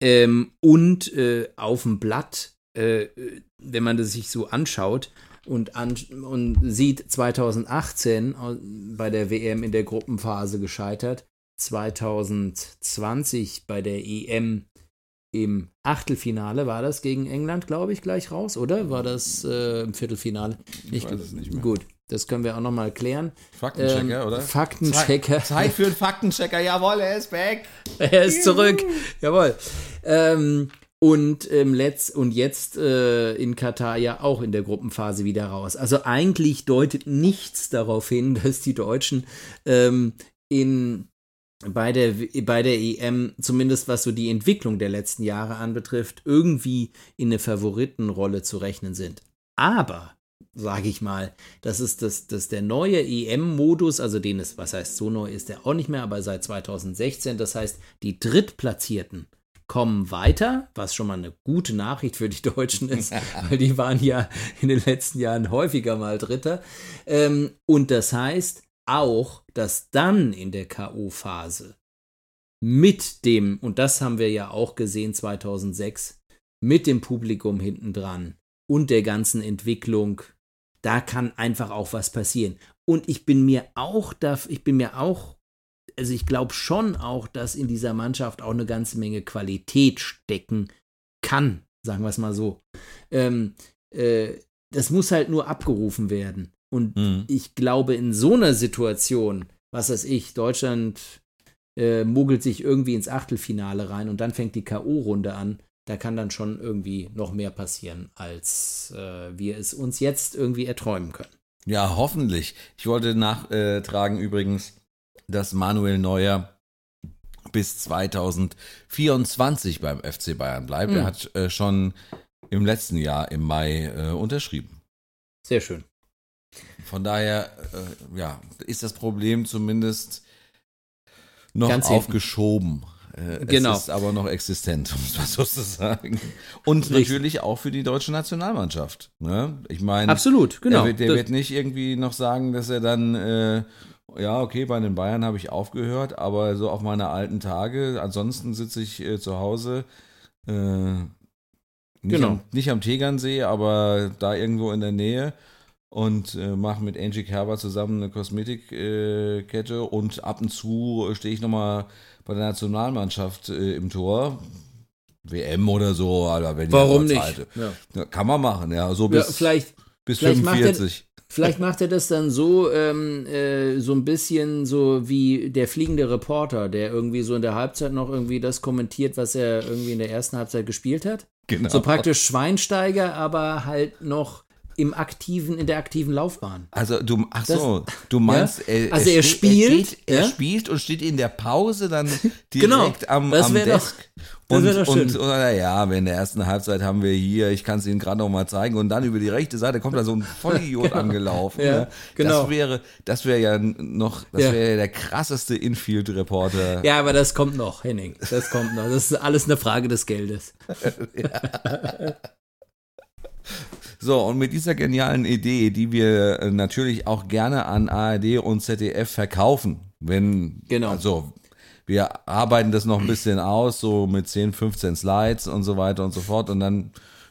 Ähm, und äh, auf dem Blatt, äh, wenn man das sich so anschaut, und, an, und sieht 2018 bei der WM in der Gruppenphase gescheitert, 2020 bei der EM im Achtelfinale war das gegen England, glaube ich, gleich raus, oder? War das äh, im Viertelfinale? Ich, ich weiß es nicht mehr. Gut, das können wir auch nochmal klären. Faktenchecker, ähm, oder? Faktenchecker. Zeit für einen Faktenchecker, jawohl, er ist back. [LAUGHS] er ist zurück, jawohl. Ähm, und, ähm, letzt, und jetzt äh, in Katar ja auch in der Gruppenphase wieder raus. Also eigentlich deutet nichts darauf hin, [LAUGHS] dass die Deutschen ähm, in, bei, der, bei der EM, zumindest was so die Entwicklung der letzten Jahre anbetrifft, irgendwie in eine Favoritenrolle zu rechnen sind. Aber sage ich mal, das ist das, das der neue EM-Modus, also den es, was heißt so neu ist der auch nicht mehr, aber seit 2016, das heißt, die Drittplatzierten kommen weiter, was schon mal eine gute Nachricht für die Deutschen ist, [LAUGHS] weil die waren ja in den letzten Jahren häufiger mal Dritter. Ähm, und das heißt auch, dass dann in der K.O.-Phase mit dem, und das haben wir ja auch gesehen 2006, mit dem Publikum hinten dran und der ganzen Entwicklung, da kann einfach auch was passieren. Und ich bin mir auch, da, ich bin mir auch also ich glaube schon auch, dass in dieser Mannschaft auch eine ganze Menge Qualität stecken kann, sagen wir es mal so. Ähm, äh, das muss halt nur abgerufen werden. Und mhm. ich glaube, in so einer Situation, was weiß ich, Deutschland äh, mogelt sich irgendwie ins Achtelfinale rein und dann fängt die K.O.-Runde an. Da kann dann schon irgendwie noch mehr passieren, als äh, wir es uns jetzt irgendwie erträumen können. Ja, hoffentlich. Ich wollte nachtragen übrigens, dass Manuel Neuer bis 2024 beim FC Bayern bleibt. Mhm. Er hat äh, schon im letzten Jahr im Mai äh, unterschrieben. Sehr schön. Von daher, äh, ja, ist das Problem zumindest noch Ganz aufgeschoben. Äh, genau. Es ist aber noch existent, [LAUGHS] um es mal so zu sagen. Und Richtig. natürlich auch für die deutsche Nationalmannschaft. Ne? Ich meine, absolut, genau. Der, der wird nicht irgendwie noch sagen, dass er dann äh, ja, okay, bei den Bayern habe ich aufgehört, aber so auf meine alten Tage, ansonsten sitze ich äh, zu Hause, äh, nicht, genau. am, nicht am Tegernsee, aber da irgendwo in der Nähe und äh, mache mit Angie Kerber zusammen eine Kosmetikkette äh, und ab und zu stehe ich nochmal bei der Nationalmannschaft äh, im Tor. WM oder so, Alter, wenn Warum nicht? Ja. Kann man machen, ja, so bis, ja, vielleicht, bis vielleicht 45. Vielleicht macht er das dann so, ähm, äh, so ein bisschen so wie der fliegende Reporter, der irgendwie so in der Halbzeit noch irgendwie das kommentiert, was er irgendwie in der ersten Halbzeit gespielt hat. Genau. So praktisch Schweinsteiger, aber halt noch im aktiven, in der aktiven Laufbahn. Also du, ach so, du meinst, Ja. er, Also er steht- spielt, er, geht, er ja. spielt und steht in der Pause dann [LAUGHS] direkt Genau, am, das am doch- Desk. das und, wär doch schön. und, und ja, in der ersten Halbzeit haben wir hier, ich kann es Ihnen gerade noch mal zeigen, und dann über die rechte Seite kommt da so ein Vollidiot [LAUGHS] angelaufen. Ja, ne? genau. Das wäre, das wäre ja noch, das Ja. wäre ja der krasseste Infield-Reporter. Ja, aber das kommt noch, Henning. Das kommt noch. Das ist alles eine Frage des Geldes. [LAUGHS] So, und mit dieser genialen Idee, die wir äh, natürlich auch gerne an ARD und ZDF verkaufen, wenn, Genau. also, wir arbeiten das noch ein bisschen aus, so mit 10, 15 Slides und so weiter und so fort, und dann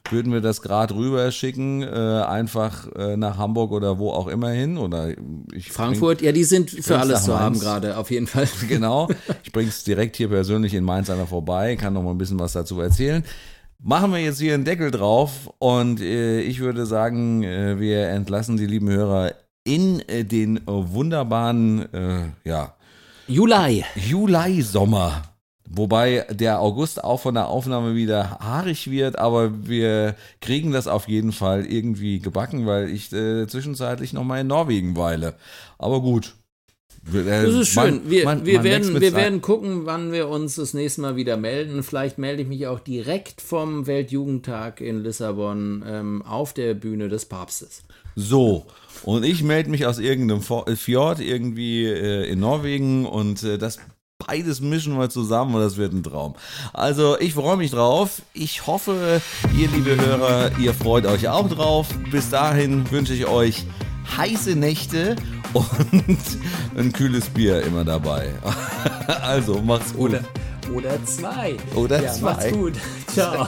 würden wir das gerade rüber schicken, äh, einfach äh, nach Hamburg oder wo auch immer hin, oder ich Frankfurt, ja, die sind für alles zu haben gerade, auf jeden Fall. Genau. [LAUGHS] Ich bring's direkt hier persönlich in Mainz einer vorbei, kann noch mal ein bisschen was dazu erzählen. Machen wir jetzt hier einen Deckel drauf und äh, ich würde sagen, äh, wir entlassen die lieben Hörer in äh, den wunderbaren äh, ja, Juli. Juli-Sommer. Wobei der August auch von der Aufnahme wieder haarig wird, aber wir kriegen das auf jeden Fall irgendwie gebacken, weil ich äh, zwischenzeitlich noch mal in Norwegen weile. Aber gut. Äh, Das ist schön. man- wir man- wir, man werden, wir werden gucken, wann wir uns das nächste Mal wieder melden. Vielleicht melde ich mich auch direkt vom Weltjugendtag in Lissabon ähm, auf der Bühne des Papstes. So, und ich melde mich aus irgendeinem äh, Fjord irgendwie äh, in Norwegen und äh, das beides mischen wir zusammen und das wird ein Traum. Also ich freue mich drauf. Ich hoffe, ihr liebe Hörer, ihr freut euch auch drauf. Bis dahin wünsche ich euch heiße Nächte und [LAUGHS] ein kühles Bier immer dabei. [LAUGHS] Also macht's gut. Oder, oder zwei. Oder ja, zwei. Macht's gut. [LAUGHS] Ciao.